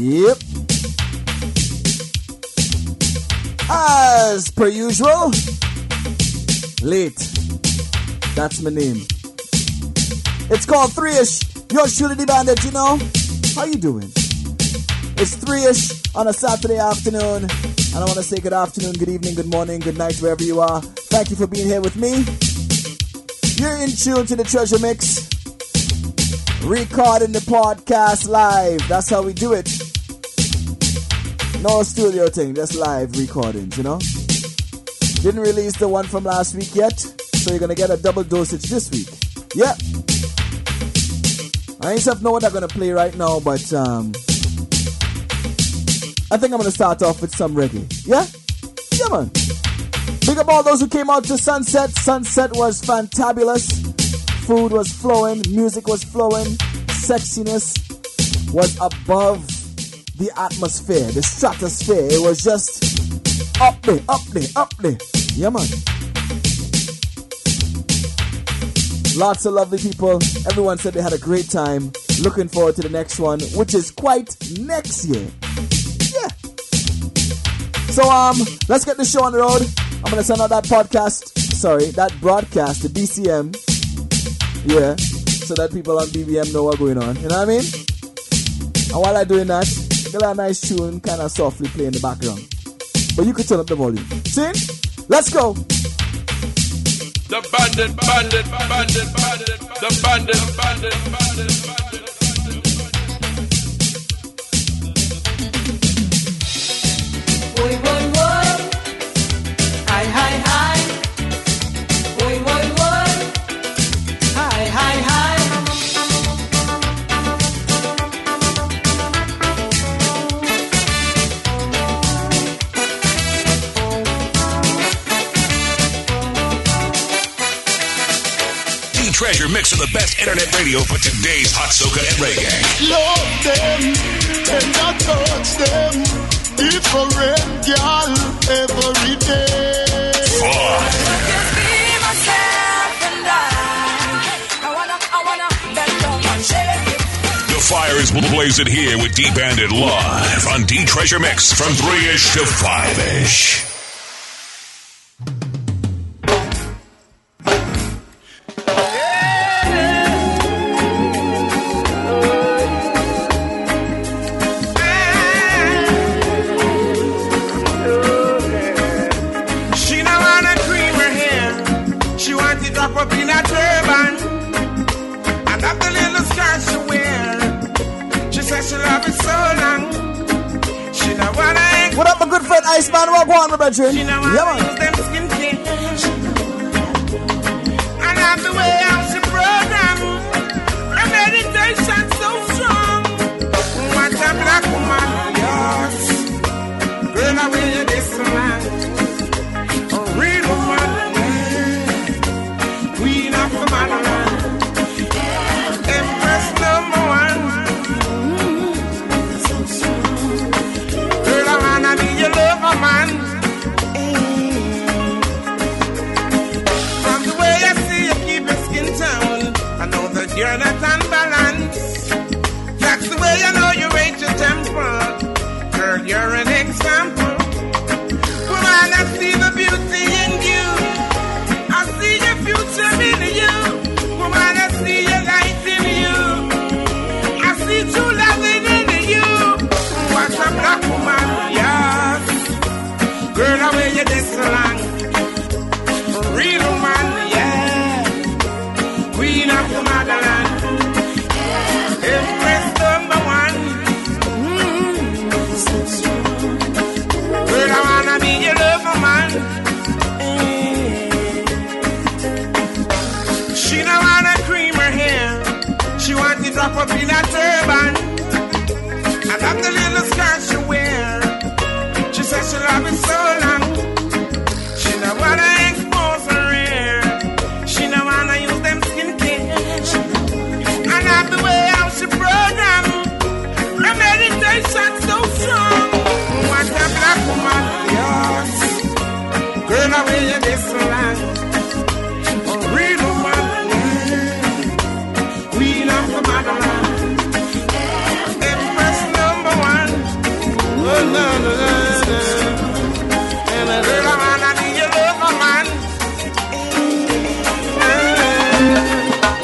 Yep. As per usual, late. That's my name. It's called Three Ish. You're truly the bandit, you know. How you doing? It's three ish on a Saturday afternoon, and I want to say good afternoon, good evening, good morning, good night, wherever you are. Thank you for being here with me. You're in tune to the Treasure Mix, recording the podcast live. That's how we do it. No studio thing, just live recordings, you know? Didn't release the one from last week yet, so you're gonna get a double dosage this week. Yeah. I ain't know what I'm gonna play right now, but um I think I'm gonna start off with some reggae. Yeah? Yeah man. Big up all those who came out to Sunset. Sunset was fantabulous. Food was flowing, music was flowing, sexiness was above the atmosphere, the stratosphere. It was just up there, up there, up there. Yeah, man. Lots of lovely people. Everyone said they had a great time. Looking forward to the next one, which is quite next year. Yeah. So um, let's get the show on the road. I'm gonna send out that podcast. Sorry, that broadcast, the BCM. Yeah, so that people on BBM know what's going on. You know what I mean? And while I'm doing that, get a nice tune, kind of softly play in the background. But you could turn up the volume. See? Let's go. The bandit, bandit, bandit, bandit, the bandit, bandit, bandit, bandit. Boy, boy, boy. The best internet radio for today's hot soca and reggae. Love them, tender touch them. Different girl every day. Fun. The fire is blazing here with D Bandit live on D Treasure Mix from 3 ish to 5 ish. What not unbalanced. That's the way I know you rate your temper. Girl, you're an example.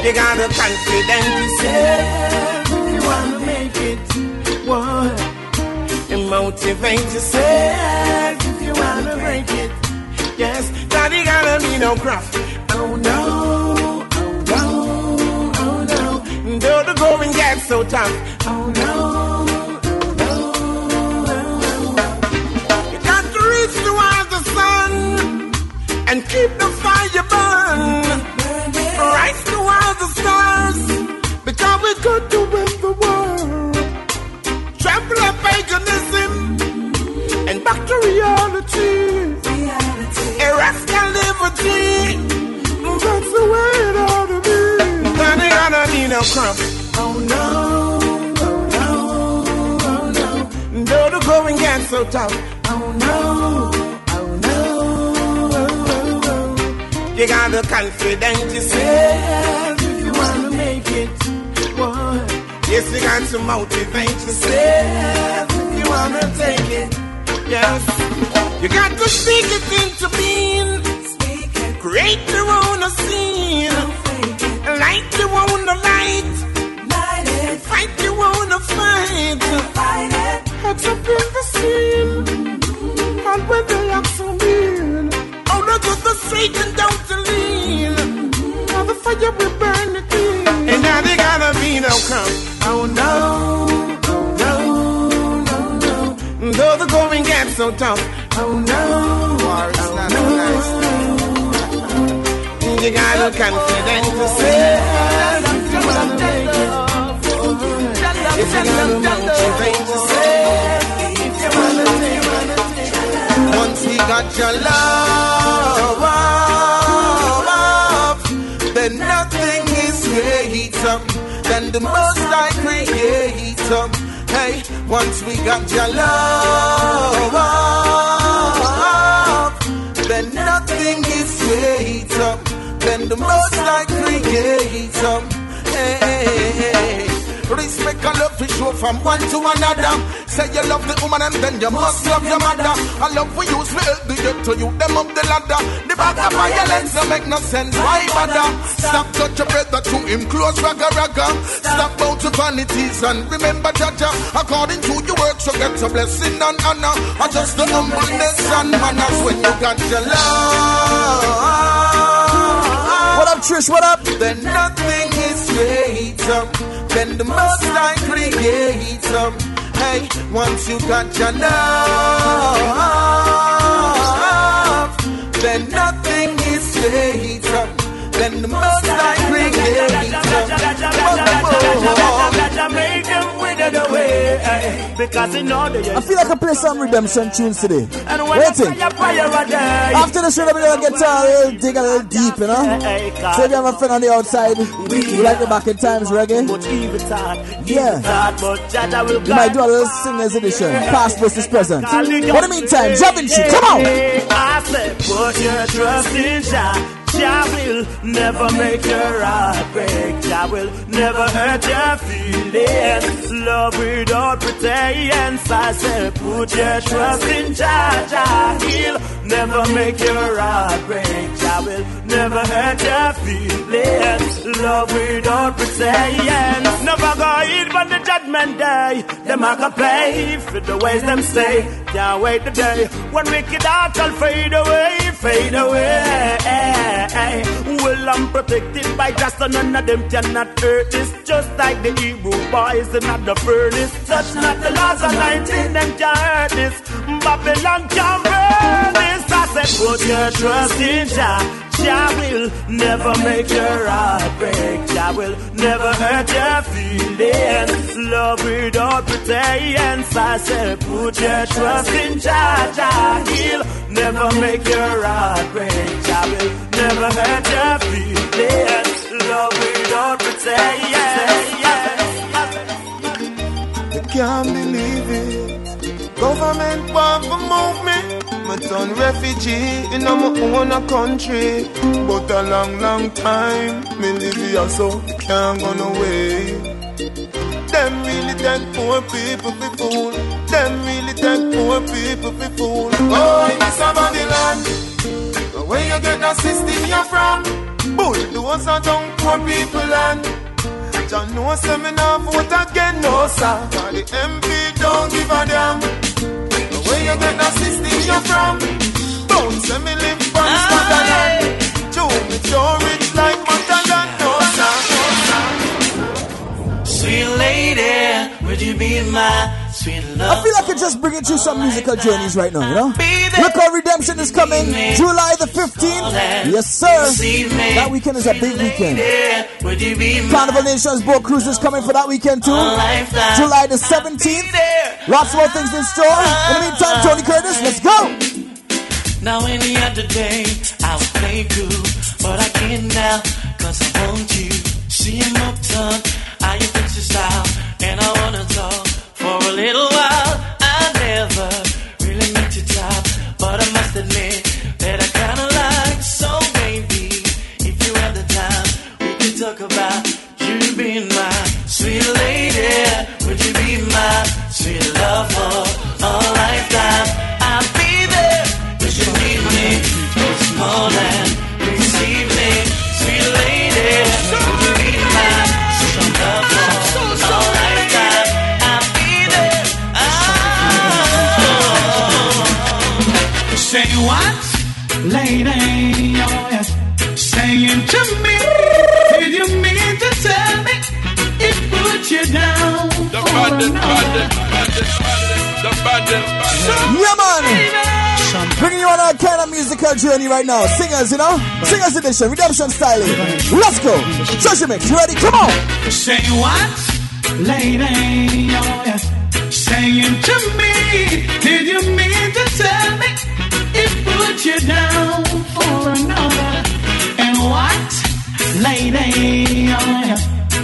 You got the confidence if you wanna make it. What? And motivate yourself if you wanna break it. Yes, daddy gotta be no craft. Oh no, oh no, oh no. Though the going gets so tough. Oh no, oh, no, oh, no. You got to reach towards the sun and keep the fire burn. The stars because we got to win the world. Trample up paganism and back to reality. Erect our liberty. That's the way it ought to be. Then they gonna need no crumb. Oh no, oh no, oh no. Though the going gets so tough. Oh no, oh no, oh, oh, oh. You got the confidence yourself if you Yes, you got to motivate yourself if you wanna take it. Yes, you got to speak it into being. Create your own scene. Light your own light. And fight your own fight. Fight it. Heads up in the scene. And when they act so mean. Oh, no, to the straight and down to lean. Now the fire will burn it in. And now they gotta be no come. So tough. Oh no, war is not no. nice. You got the confidence to say if you wanna make it. If you got the motivate to say if you wanna take it. Once we got your love, then nothing is greater than the most I creator. Hey, once we got your love, oh, then nothing is greater than the most I creator. Hey, hey, hey. From one to another. Say you love the woman and then you must love your mother. I love we use we help the to you them up the ladder. The back of violence don't make no sense. Why bother? Stop touch your brother to him close ragga ragga. Stop bout to vanities and remember Jaja. According to your work, so get a blessing and honor. Or just the humbleness and manners when you got your love. What up, Trish? What up? Then nothing is greater than the most I creator. Hey, once you got your love, then nothing is greater than the most I creator. Make wither away, eh, because in order I feel like I play some redemption tunes today. And when Waiting. I fire a day, After the show, we're gonna get a little, dig a little deep, you know. Eh, so if you have a friend on the outside, you like the back in times reggae, much evil thought, Yeah. evil thought, but Jaja will you might do a little singers edition, past versus present. But in the meantime, Jah Vinci, come on. I said, put your trust in Jah. Jah will never make your heart break. Jah will never hurt your feelings. Love without pretense. I said, put your trust in Jah. Jah he'll never make your heart break. Jah will never hurt your feelings. Love without pretense. Never go in on the judgment day. Them a go pay for the ways them say. Can't wait the day when wicked hearts will fade away, fade away. Well, I'm protected by just none of them cannot hurt this. Just like the Hebrew boys in the furnace. Touch not the laws of 19, them can't hurt this. Babylon can't burn this. I said, put your trust in Jah. Jah will never make your heart break. Jah will never hurt your feelings. Love without pretense. I said, put your trust in Jah. Jah he'll never make your heart break. Jah will never hurt your feelings. Love without pretense. I can't believe it. Government want to move me. Turn refugee in my own country. But a long, long time, me live here so can't go no way. Them really take poor people for fool. Them really take poor people for fool. Oh, in this Babylon, Where you get that system you're from? Bull, those are young poor people and John no not vote again, no sir. Cause the MP don't give a damn. You get system you from? Don't say me live from Scotland. Joe, me sure rich like Matalan, no sir. Sweet lady, would you be my? I feel like I just bringing you some musical journeys right now, you know? Look how Redemption is coming, July the 15th. Yes, sir. That weekend is a big weekend. Would you be my Carnival Nations boat cruise is coming for that weekend too. July the 17th. Lots more things in store. In the meantime, Tony Curtis, let's go. Now any other day I would play cool, but I can't now cause I want you. See uptown, how you fix your style, little while. Right now. Singers, you know? Singers edition, redemption styling. Let's go. Treasure mix, you ready? Come on. Say what, lady? Yeah. Saying to me, did you mean to tell me it put you down for another? And what, lady? Yeah.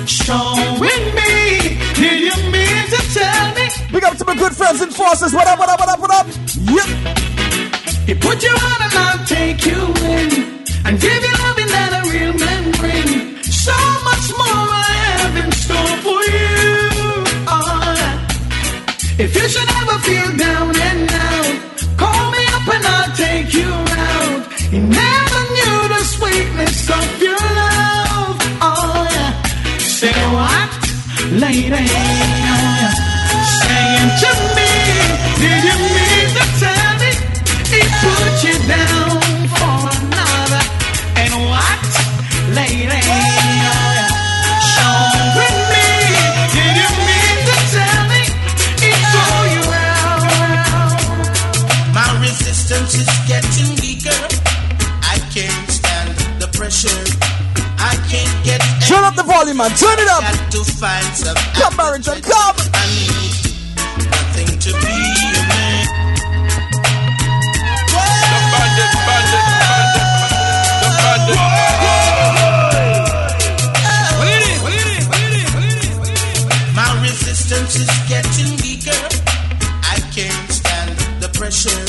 Showing me, did you mean to tell me? Big up to my good friends and forces. What up, what up, what up, what up? Yep. He put you on and I'll you in The volume, man. Turn it up. Got to find some Come, Barrington, come. I need nothing to be a man. the bandit, bandit, bandit, the bandit. My resistance is getting weaker. I can't stand the pressure.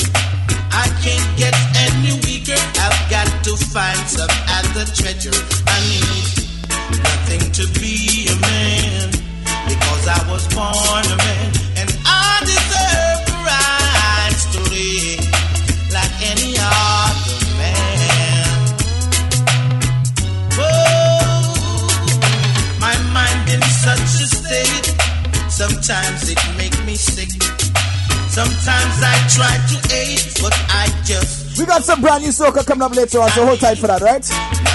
I can't get any weaker. I've got to find some other treasure. I need nothing to be a man because I was born a man and I deserve the rights to live like any other man. Oh, my mind in such a state. Sometimes it makes me sick. Sometimes I try to aid, but I just We got some brand new soca coming up later on, so hold tight for that, right?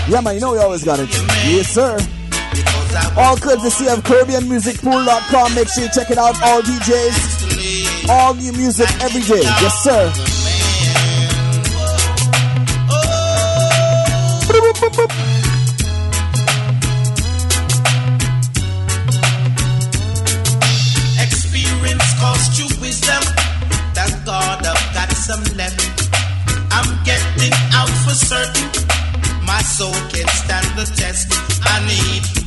Yeah, man, you know we always got it. Yes, sir. All courtesy of CaribbeanMusicPool.com. Make sure you check it out. All DJs, all new music every day. Yes, sir. experience cost you wisdom. Thank God I've got some left. I'm getting out for certain. My soul can stand the test. I need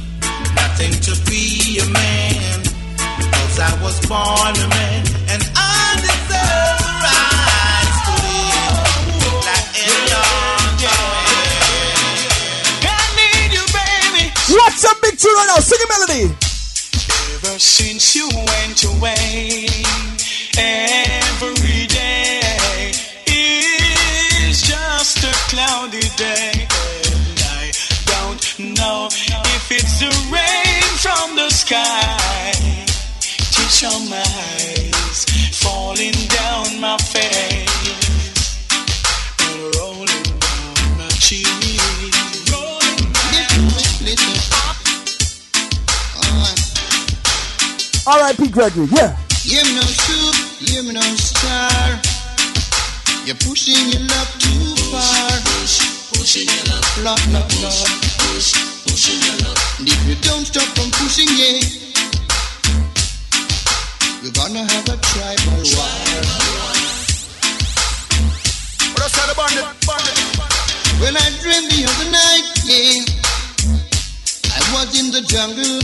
nothing to be a man. Cause I was born a man. And I deserve the rights to live like any other I need you, baby. What's up, big tune right now? Sing a melody. Ever since you went away, Teach on my eyes, falling down my face, and rolling down my cheek. R.I.P. Gregory, yeah. Hear me no soup, hear me no star. You're pushing your love too far. Pushing your love, Lord, Lord, Lord. pushing your love. And if you don't stop from pushing it, we're gonna have a tribal war. What I said about bandit? When I dreamed the other night, yeah, I was in the jungle,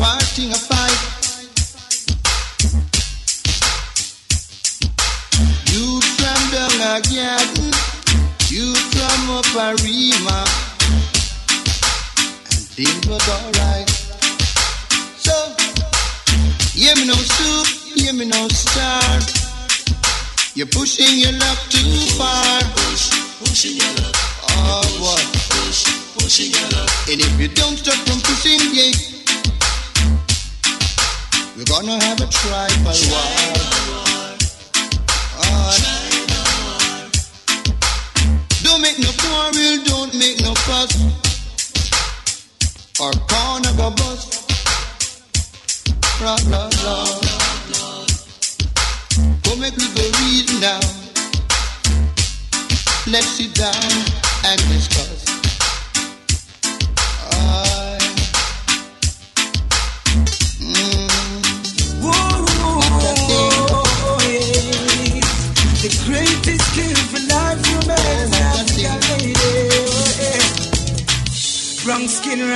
fighting a fight. You from down a garden, you from up a rima, and things was alright. Hear me no soup, hear me no star. You're pushing your love too far. Pushing your love, Oh, what? pushing your love. And if you don't stop from pushing, yeah, we're gonna have a tribal war. Oh, don't make no quarrel, don't make no fuss, or corner bust. Now. Let's sit down and discuss.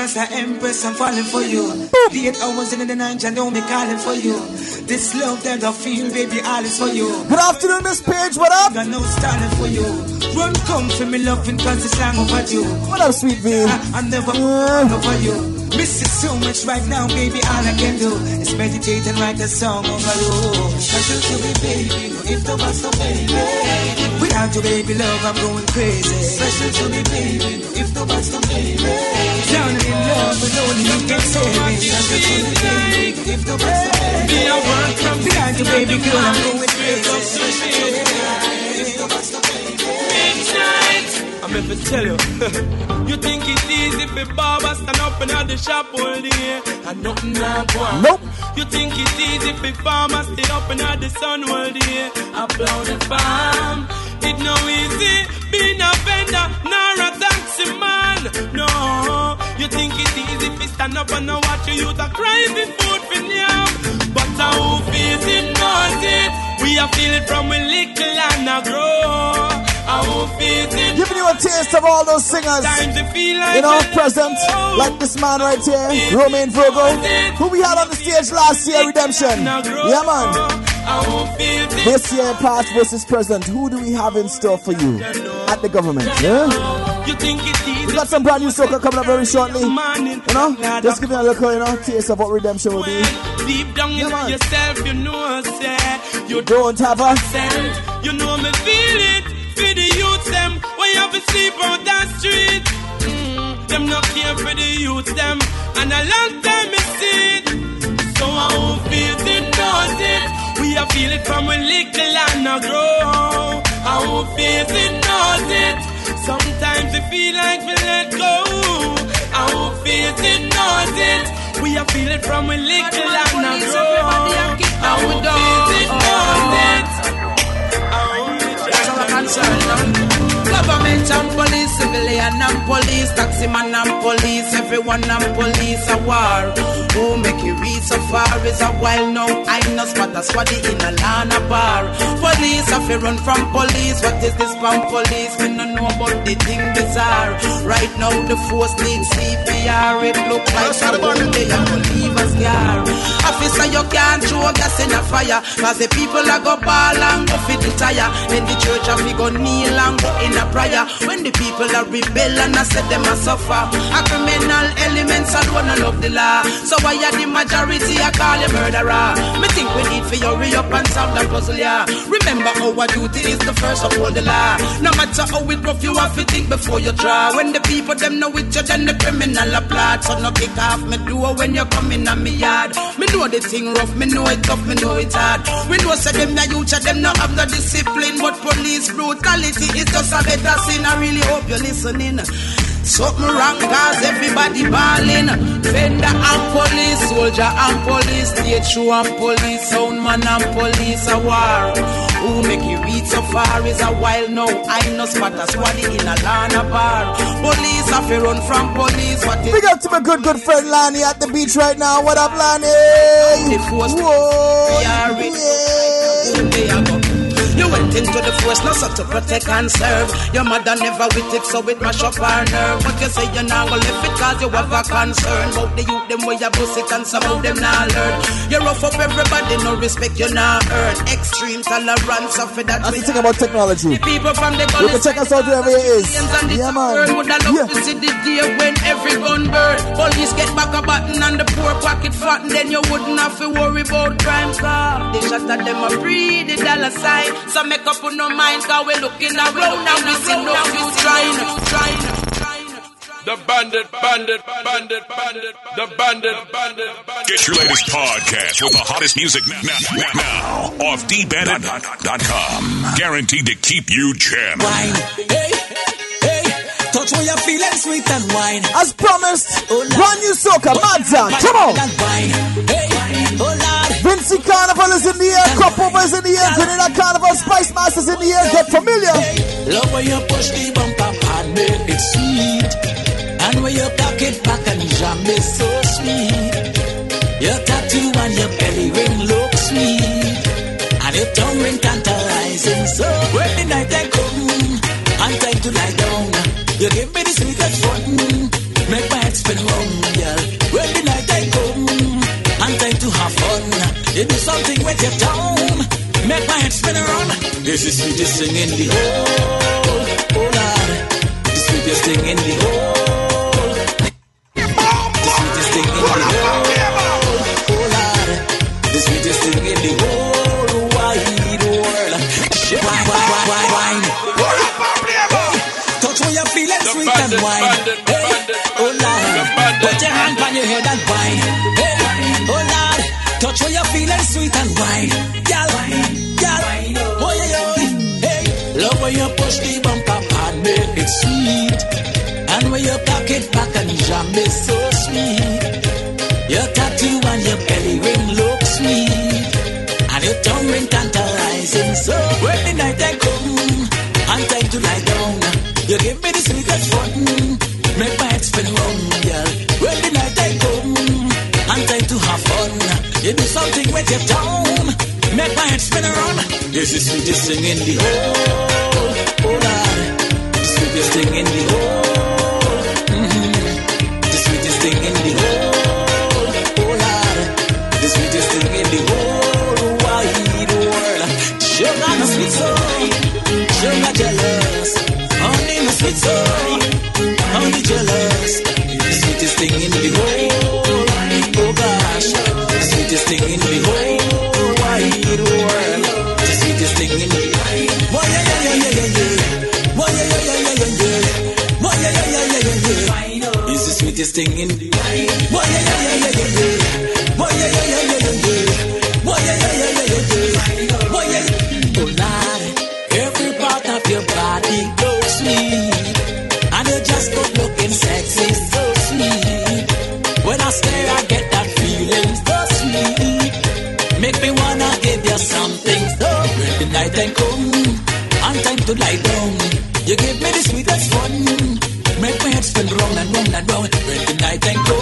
Skin, rasta empress, I'm falling for you. The eight hours in the night, I don't be calling for you. This love that I feel, baby, all is for you. Good afternoon, Miss Page. What up? Got no styling for you. Run, come for me, loving, cause it's long over you. What up, sweet V? I, I never uh. over you. Miss you so much right now, baby. All I can do is meditate and write a song over you. Special to me, baby. No, if the was no baby. Without you, baby, love, I'm going crazy. Special to me, baby. No, if the was no baby. Down in love, but only you can save me. Special to me, baby. No, if the was no baby. Without you, baby, girl, I'm going crazy. Special to me, baby. If the was no baby. I'm here to tell you. you think it's easy for barber stand up and have the shop all day and nothing not go on. Nope. You think it's easy for farmers stay up and have the sun all day and plow the farm. It no easy being a vendor nor a taxi man. No, you think it's easy for stand up and now watch you youth a cry for food for yam. But how feels it knows it. We are feel it from we little and a grow. It Giving you a taste of all those singers. It like You know, present, oh, like this man right here, Romain Virgo, who we had on the stage last year, Redemption. Yeah, man. This year, past versus present, who do we have in store for you at the government? Yeah? You think it's easy We got some brand new soca coming up very shortly. You know, just giving a little, you know, taste of what Redemption will be. deep down in yourself, you know, say you Don't have a sent. You know me feel it for the youth them when you have to sleep on that street. Mm, them not care for the youth them, and a long time me see it. So I won't feel it, knows it. We are feel it from when little and a grow. I won't feel it, knows it. Sometimes it feel like we let go. I won't feel it, knows it. We are feel it from when little and a grow. I won't feel it, knows it. I only try to Government and police, civilian and police, taxi man and police, everyone and police a war. Who make you reach so far is a while now. I know spot a squaddy in a lana bar. Police have run from police. What is this from police? We don't know about the thing bizarre. Right now the force needs CPR. It look like a one day I will leave a scar. Officer, you you can't throw gas in a fire. Cause the people are go ball and go fit the tire. Then the church have we go kneel and go in a prayer. When the people are rebel and I said them a suffer. A criminal elements alone I love the law. So why are the majority I call you murderer? Me think we need for hurry up and solve that puzzle, yeah. Remember our duty is the first all the law. No matter how it rough, you have to think before you try. When the people them know it, you then the criminal applaud. So no kick off me door when you come in on me yard. Me know the thing rough, me know it tough, me know it hard. We know say them the youth, them no have no discipline, but police brutality is just a better sin. I really hope you're listening. Something wrong cause everybody balling. Vendor and police, soldier and police, show and police, soundman and police a war. Who make you reach so far is a while now. I know spot a squaddy in a Lana bar. Police have to run from police. What is Big up to my good, good friend Lani at the beach right now. What up, Lani? Whoa. You went into the force, not so to protect and serve. Your mother never with it, so it mash up her nerve. But you say you're not gonna live it cause you have a concern. About the youth, them way you bust it and some of them not learn. You rough up everybody, no respect you not earn. Extreme tolerance of it that That's the thing about technology. people from the You can check us out wherever it is. Yeah, man. Would I love to see the day when every gun burn? Police get back a button and the poor pocket fat, and then you wouldn't have to worry about crime. They shot at them a free the dollar sign. So make up on no mind, cause we looking around and we see no you trying, trying. The bandit, bandit, bandit, bandit, the bandit, bandit, bandit. Get your latest podcast with the hottest music now, now, now off dbandit.com. Guaranteed to keep you jamming. Wine, hey, hey, touch when you're feeling sweet and wine. As promised, oh, brand new soca, Madza, come on. Wine, hey, Vincy Carnival is in the air, Over is in the air, Grenada Carnival, Spice Masters in the air, get familiar. Love when you push the bumper and make it sweet. And when you cock it back and jam it so sweet. Your tattoo and your belly ring look sweet. And your tongue ring tantalizing. So when the night I come and time to lie down, you give me you do something with your tongue. Make my head spin around. This is sweetest thing in the whole, oh Lord. The sweetest thing in the whole. The sweetest thing in the whole, oh Lord. The sweetest thing in the whole wide world. Wine, wine, wine, wine. Touch when you're feeling sweet bandit, and wine. bandit, Hey, bandit, oh Lord. Put your hand on your head and wine. Sweet and wine. Girl, girl. Oh yeah. Hey, love when you push the bumper and make it sweet. And when you cock it back and jam it so sweet. Your tattoo and your belly ring look sweet. And your tongue ring tantalizing. So when the night I come and time to lie down, you give me the sweetest fun. You do something with your tongue. Make my head spin around. This is sweetest thing in the whole, oh Lord. The sweetest thing in the whole. It's thing in the Boy, when the night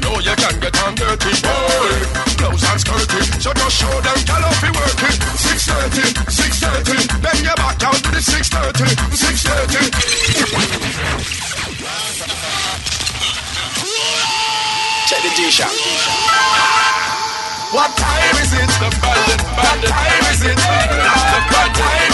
you know you can get on dirty. Boy, blouse and skirty. So just show them tell off you work it. 630, 630. Then you back down to the 630, 630. Check the G-Shock. What time is it? The bandit, What time is it? Lord, what time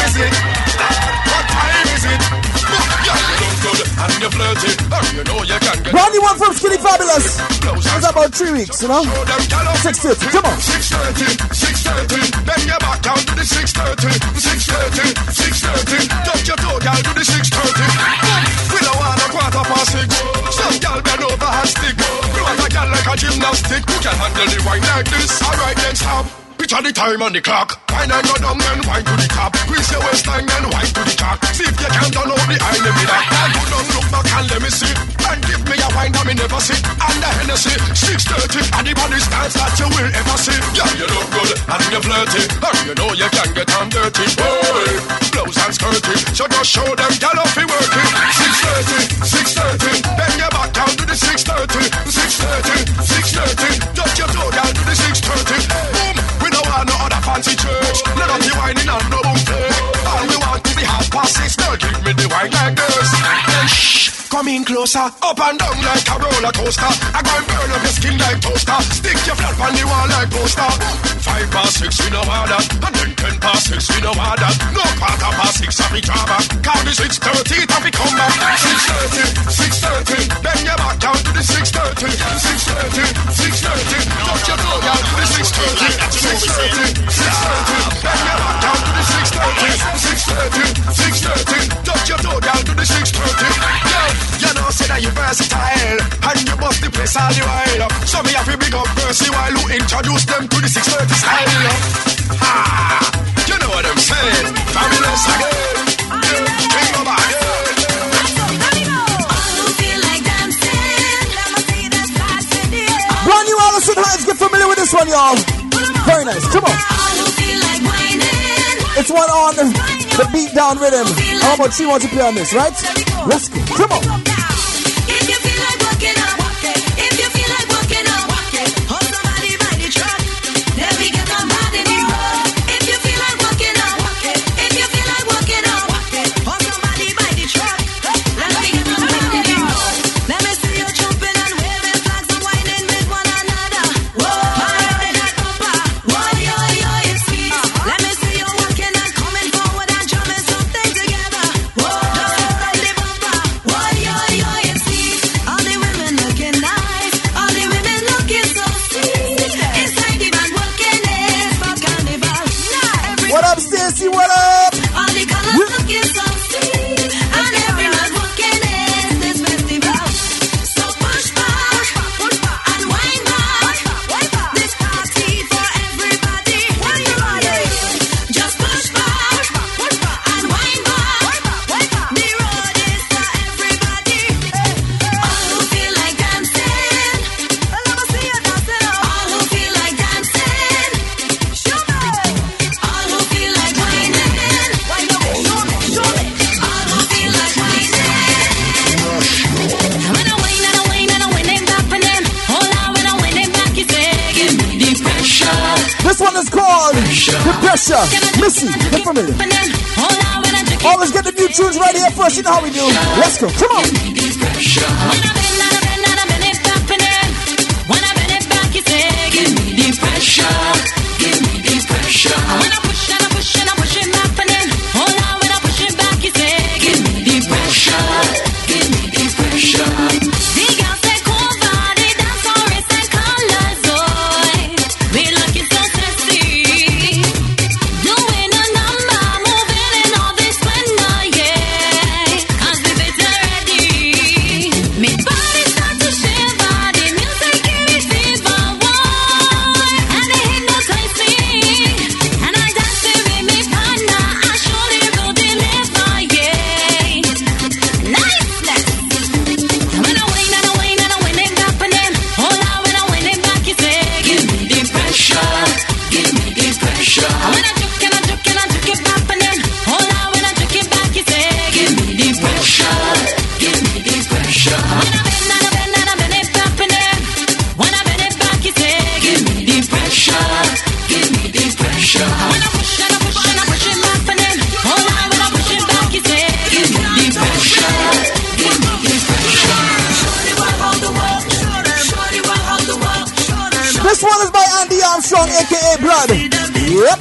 you're you know you can get Brand new one from Skinny Fabulous. It's about three weeks, you know? Show them tell off 630, come on. 630, 630. Then you back down to the 630, 630, 630. Touch your toe, girl, to the 630. We don't want a quarter past six. Some girl bend over and stick. You want a girl like a gymnastic. Who can handle the wine like this? Alright, then stop. Picture the time on the clock. Wine and go down and wine to the top. Squeeze your waistline and wine to the top. See if you can down out the eye, that. Now go down, look back and let me see. And give me a wine that me never see. And the Hennessy, 630. And the body stance that you will ever see. Yeah, you look good and you're flirty. And you know you can get on dirty. Boy, blouse and skirty. So just show them gal off you work it. 630, 630. Then you back down to the 630. 630, 630. Touch your toe down to the 630. Fancy church. None of the whining and no buffet. All we want to be half past six. Girl, give me the wine like this. Shh. Come in closer, up and down like a roller coaster. I go and burn up your skin like toaster. Stick your flat on the wall like poster. Five past six, we know how that. And then ten past six, we know how that. No quarter past six, I be drama. Count the six thirty, it we come back. Six thirty, six thirty. Then you back down to the six thirty. Six thirty, six thirty. Touch your toe down to the six thirty. Six thirty, six thirty. Then you back down to the six thirty. Six thirty, six thirty. Touch your toe down to the six thirty. Yeah, you know say that you versatile and you bust the place all the while. So me have to big up Percy while who introduce them to the six thirty style. Ah, you know what I'm saying? Fabulous again. Brand new Alison Hinds. Get familiar with this one, y'all. Very nice. Come on. It's one on the beat down rhythm. How about she wants to play on this, right? Let's go. Come on. Tunes right here first. You know how we do. Let's go. Come on. Andy Armstrong, aka Blood. Yep.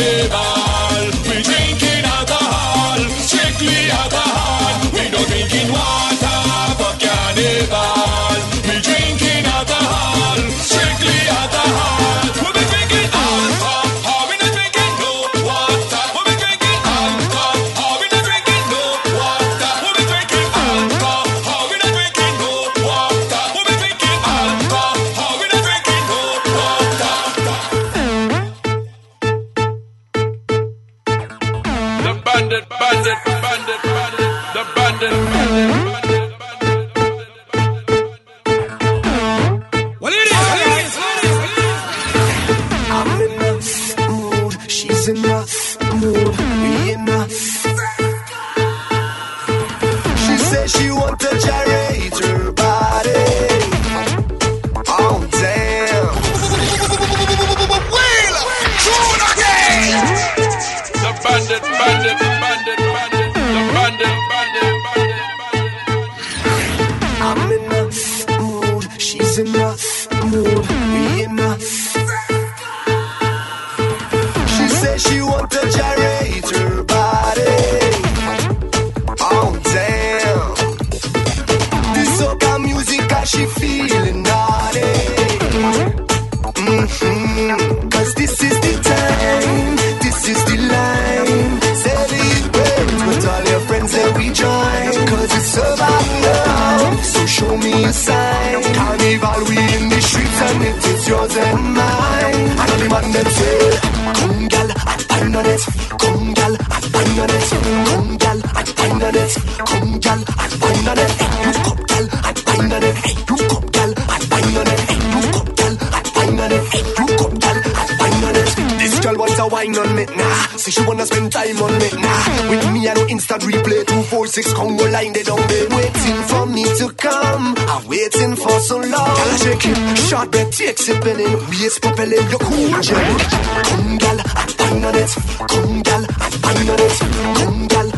carnival. We drinking alcohol, strictly alcohol. bandit, bandit, bandit, bandit, the bandit. bandit, bandit. say mine. I know the man them say, come gal and wine on it, come girl, I'm wine on it, come girl, I'm wine on it, come girl, I'm wine on it. Hey, you come I'm wine on it. Hey, you come I'm wine on it. Hey, you come I'm wine on it. Hey, you come I'm wine on it. This girl wants a wine on me now, nah. See she wanna spend time on me now. Nah. With me and no Insta replay, two, four, six, Congo line, they don't be waiting for me to come. I'm waiting for so long. Girl, I shake it, shot bet, take sipping, waist propelling, your cool gem. Come, girl, I bang on it. Come, girl, I bang on it. Come, girl,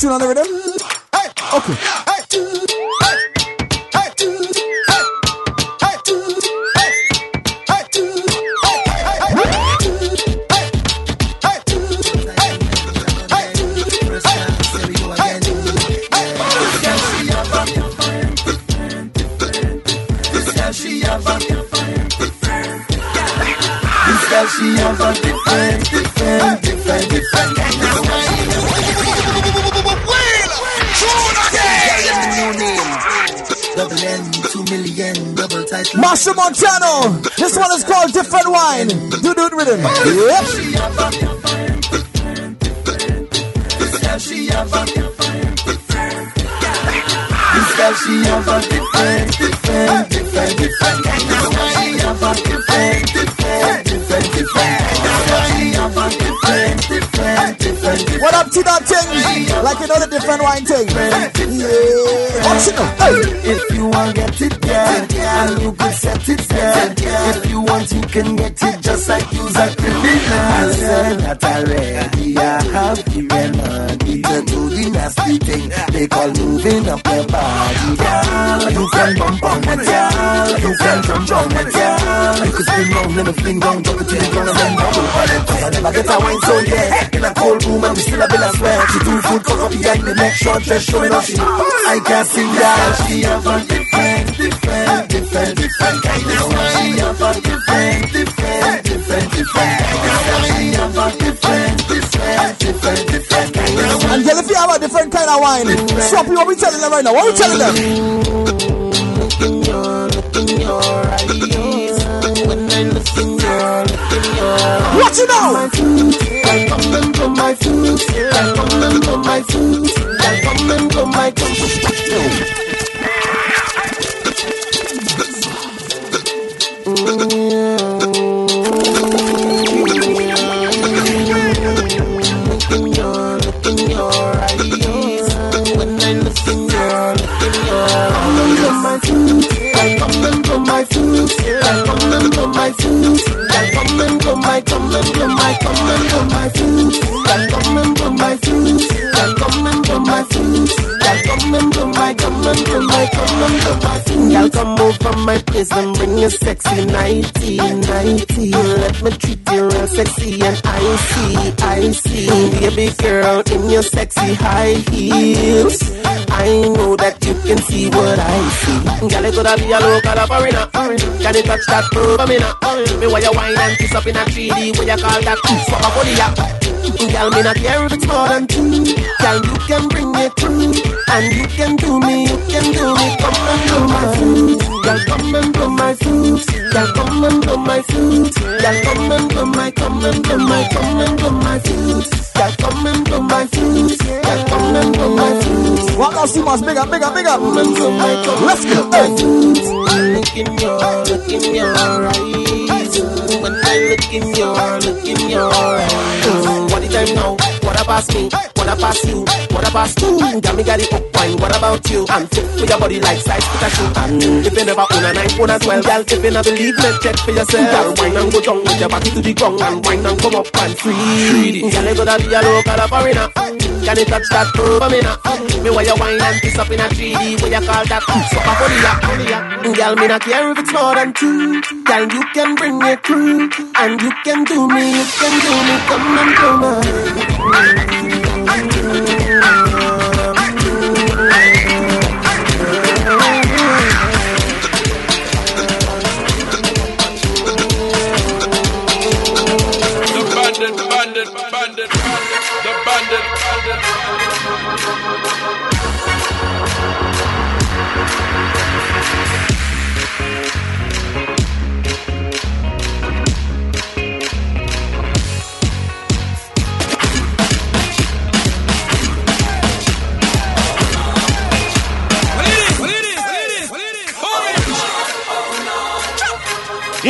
fortune on the. What up to that thing? Like you know the different wine thing. Yeah. Optional. If you want to get it, yeah, and you can set it Lean down, drop it to the ground and then double it Cause I never get a wine, so yeah In a cold room and we still a bill of sweat She do food cover behind the neck Short dress showing off she I can't see that She have a different, different, different, different kind of wine. She have a different, different, different, different kind of wine. She have a different, different, different, different kind of style And if you have a different kind of wine Swap you, what we telling them right now? What we telling them? Watch it now. I come them to my feet. I come them to my. I come them to my. My, come and blow my fuse. My, come over my place and bring your sexy nighty, nighty. Let me treat you real sexy and icy, icy. Baby girl in your sexy high heels. I know that you can see what I see. Girl, it coulda be a local or foreigner. Can you touch that over me now? Me why you wine and kiss up in a 3D? What you call that? Fuck a body, yeah. Girl, me not care if it's more than two. Girl, you can bring it through, and you can do me, you can do me. Come and do my food. Girl, come and do my food. Girl, come and do my food. Girl, come and do my, come and do my, come and do my food. Girl, come and do my food. Girl, come and do my out, see us, bigger, bigger, bigger. Come and do my, come Let's go. food. Look in your, look in your eyes. When I look in your, look in your eyes. What now? What about me? What about you? What about you? Got me got it up wine. What about you? I'm fit for your body like size put a shoe. And if you never own a nine phone as well, girl, if you never believe me, check for yourself. Girl, wine and go down with your body to the ground and wine and come up and free. Girl, you gotta be a local or foreigner. Can you touch that over me now? Me why you wine and kiss up in a 3D? What you call that? A body up. Girl, me not care if it's more than two. Girl, you can bring it through, and you can do me, you can do me. Come and do my. The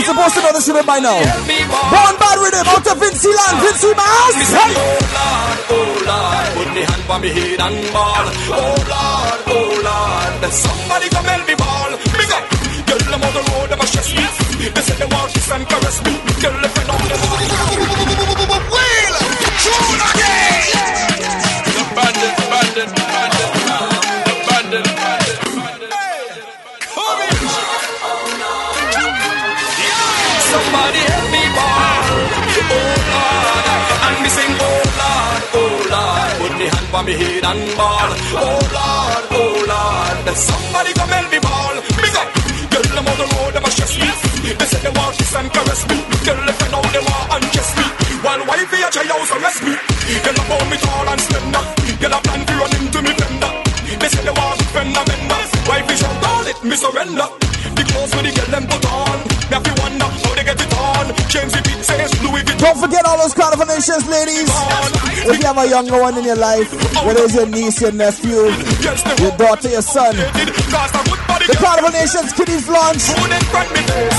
You're supposed to know this rhythm by now. Born bad rhythm out of Vincy Land, Vincy Mouse. Hey. Oh Lord, put me hand me head and ball. Oh Lord, oh Lord, somebody come help me ball. Girl, I'm on the road, I'm a me. They they want caress me. Girl, put me head and ball. Oh Lord, oh Lord, somebody come help me ball. Big up, girl, I'm on the road, I'm a stress me. They say they want kiss and caress me. Girl, if you know they want undress me. While wifey a try house arrest me. Girl, I found me tall and slender. Girl, I plan to run into me fender. They say they want fender bender. Wifey shout it, me surrender. Those carnival nations, ladies. If you have a younger one in your life, whether it's your niece, your nephew, your daughter, your son, the Carnival Nations Kiddies launch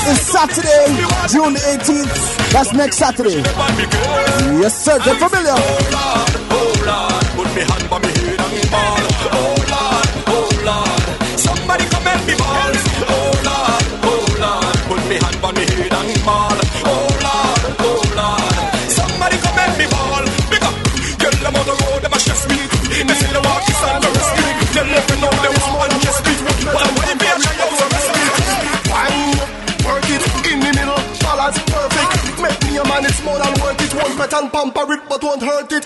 is Saturday, June the 18th. That's next Saturday. Yes, sir. Get familiar. Pet pamper it, but won't hurt it.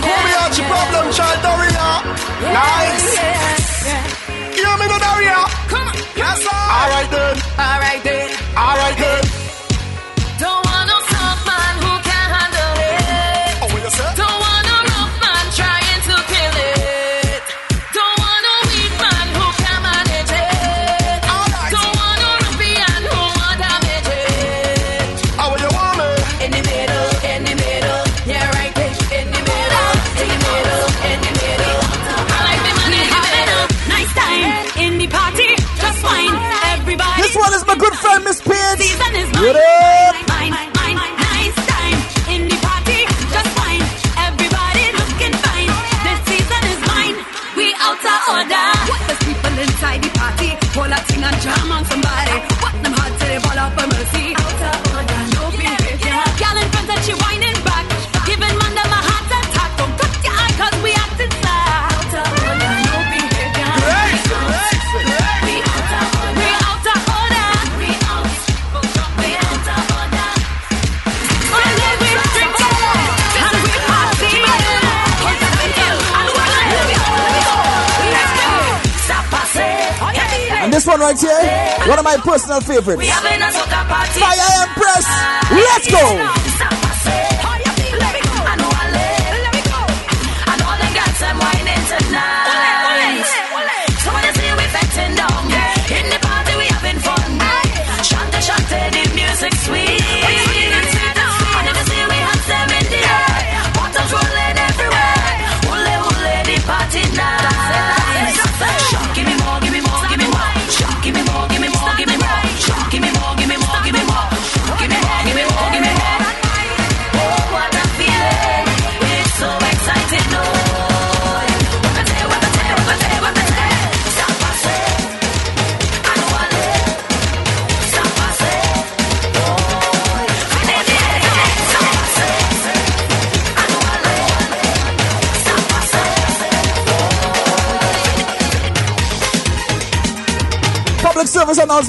Call me Archie Problem Child Daria. Nice. Hear me Daria. Come on. Yes, sir. All right then. All right personal favorites. We having a soca party. Fire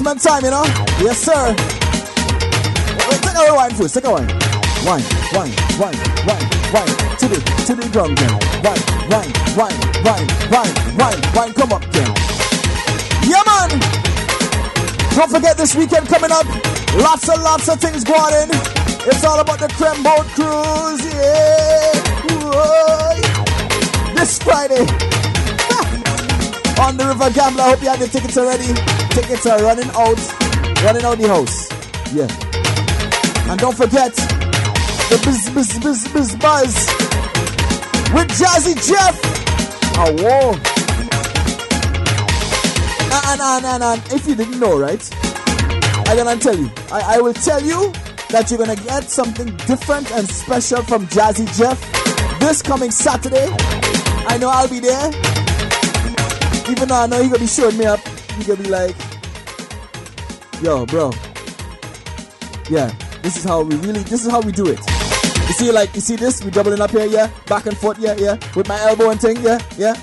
service time, you know? Yes, sir. Wait, take a rewind first. Take a wine. Wine, wine, wine, wine, wine. To the, to the drum, girl. Wine, wine, wine, wine, wine, wine, wine. Come up, girl. Yeah, man. Don't forget this weekend coming up. Lots and lots of things going in. It's all about the Creme Boat Cruise. Yeah. Whoa. This Friday. on the River Gambler. I hope you have your tickets already. Tickets are running out, running out the house. Yeah. And don't forget the Biz Biz Biz Biz Buzz with Jazzy Jeff. Oh, whoa. And, and, and, and if you didn't know, right? I'm gonna tell you. I, I will tell you that you're gonna get something different and special from Jazzy Jeff this coming Saturday. I know I'll be there. Even though I know he gonna be showing me up, he gonna be like, "Yo, bro, yeah, this is how we really, this is how we do it." You see, like, you see this? We doubling up here, yeah, back and forth, yeah, yeah, with my elbow and thing, yeah, yeah,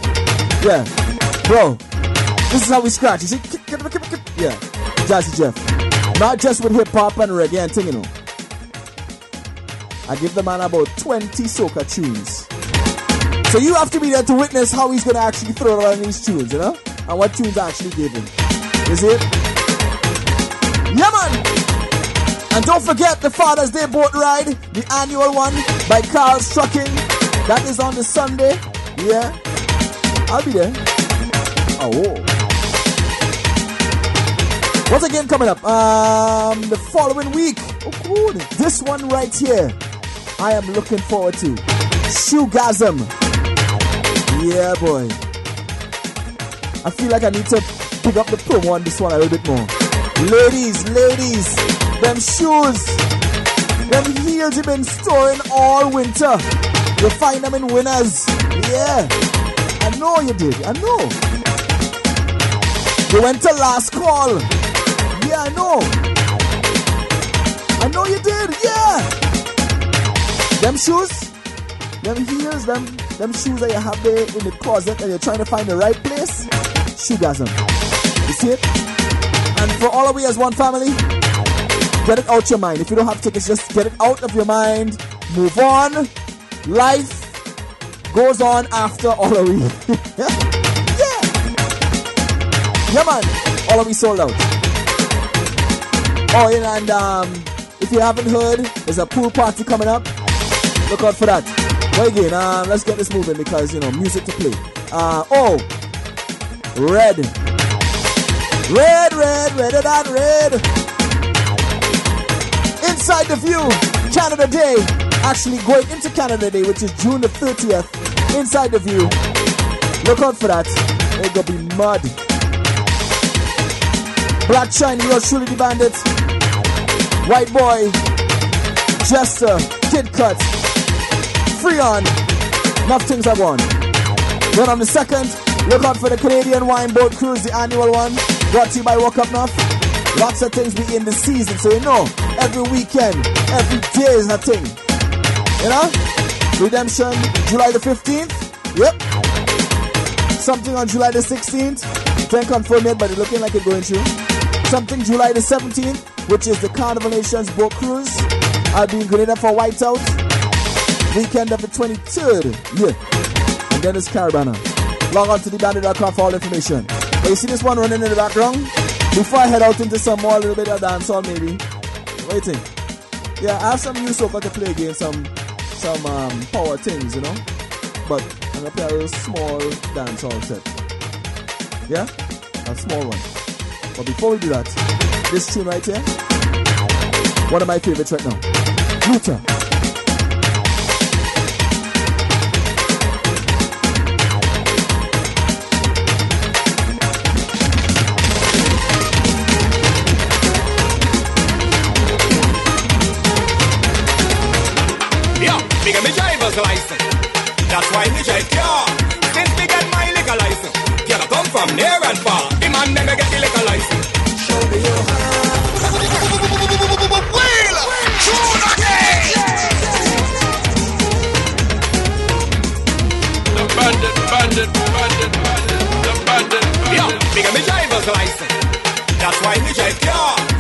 yeah, bro. This is how we scratch. You see, yeah, Jazzy Jeff, not just with hip hop and reggae and thing, you know. I give the man about 20 soca tunes. So you have to be there to witness how he's gonna actually throw around these tunes, you know? And what tunes are actually gave Is it? Yeah man! And don't forget the Father's Day boat ride, the annual one by Carl's Trucking. That is on the Sunday. Yeah. I'll be there. Oh. What's again coming up? Um the following week. Oh. This one right here. I am looking forward to. Shoegasm. Yeah, boy. I feel like I need to pick up the promo on this one a little bit more. Ladies, ladies, them shoes, them heels you've been storing all winter. You find them in winners. Yeah. I know you did. I know. You went to last call. Yeah, I know. I know you did. Yeah. Them shoes, them heels, them them shoes that you have there in the closet and you're trying to find the right place, shoegasm. You see it? And for all of we as one family, get it out your mind. If you don't have tickets, just get it out of your mind. Move on. Life goes on after all of we. yeah. Yeah, man. All of we sold out. Oh, yeah, and um, if you haven't heard, there's a pool party coming up. Look out for that. Well, again, um, let's get this moving because, you know, music to play. Uh, oh, red. Red, red, redder than red. Inside the View, Canada Day. Actually, going into Canada Day, which is June the 30th. Inside the View. Look out for that. It's gonna be mud. Black Shiny, yours truly the bandit. White Boy. Jester. Kid Cut. Freon. Enough things I want. Then on the second, look out for the Canadian Wine Boat Cruise, the annual one. Brought to you by Walk Up North. Lots of things be in the season, so you know, every weekend, every day is a thing. You know? Redemption, July the 15th. Yep. Something on July the 16th. Can't confirm it, but it's looking like it's going through. Something July the 17th, which is the Carnival Nations boat cruise. I'll be in Grenada for Whiteout. Weekend of the 23rd. Yeah. And then it's Caribana. Log on to thebandit.com for all information. But you see this one running in the background? Before I head out into some more a little bit of dancehall maybe. Waiting. Yeah, I have some new soca to play again, some some um, power things, you know. But I'm gonna play a real small dancehall set. Yeah? A small one. But before we do that, this tune right here, one of my favorites right now. Luther. Me get me driver's license. That's why me drive car. Since me get my liquor license, can I come from near and far? The man never get the liquor license. Show me your Wheel! Tune again! The bandit, bandit, bandit, bandit, the bandit. Yeah, me get me driver's license. That's why me drive car.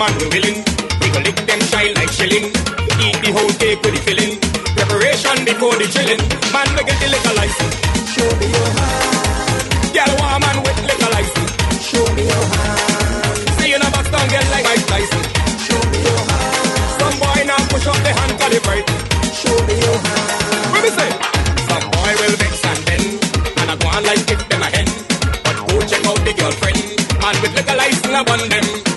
Woman we willing. We go lick them shine like shilling. Eat the whole cake with the filling. Preparation before the chilling. Man, we get the liquor license. Show me your hand. Girl, woman with liquor license. Show me your hand. See you in a box down, get like Mike Tyson. Show me your hand. Some boy now push up the hand, calibrate. Show me your hand. What me say? Some boy will vex and bend. And I go on like give them a hen. But go check out the girlfriend. Man with liquor license upon them.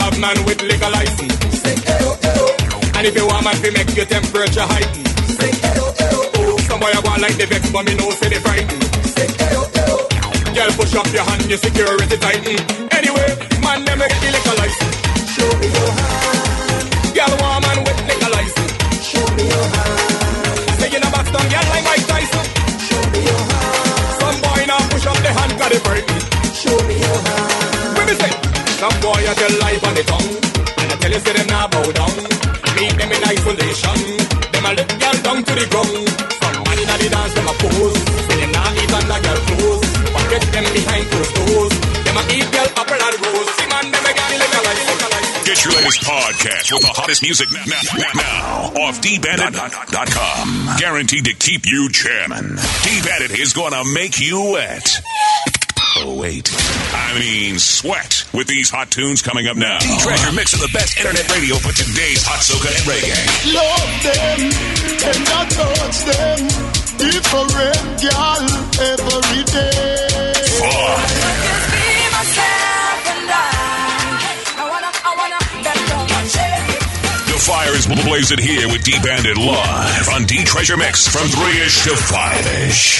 Have man with liquor license. Say eyo eyo. And if you want man to make your temperature heighten. Say eyo eyo. Oh, some boy a go like the vex, but me know say they frighten. Say eyo eyo. Girl push up your hand, your security tighten. Anyway, man me get the liquor license. Show me your hand. Girl woman with liquor license. Show me your hand. Say you know box down, girl like Mike Tyson. Show me your hand. Some boy now push up the hand, got it break. Some boy a tell life on the tongue, and I tell you say them now bow down. Meet them in isolation. Them a look girl down to the ground. Some man inna the dance them a pose. Say them not eat under girl clothes. Forget them behind closed doors. Them a eat girl apple and rose. See man them a get liquor like liquor like. Get your latest podcast with the hottest music now, now, now off dbandit.com. Guaranteed to keep you jamming. D-Bandit is gonna make you wet. Oh, wait. I mean, sweat with these hot tunes coming up now. D-Treasure mix of the best internet radio for today's hot soca and reggae. Love them, and I touch them. Different girl every day. The fire is blazing here with D-Bandit live on D-Treasure Mix from 3-ish to 5-ish.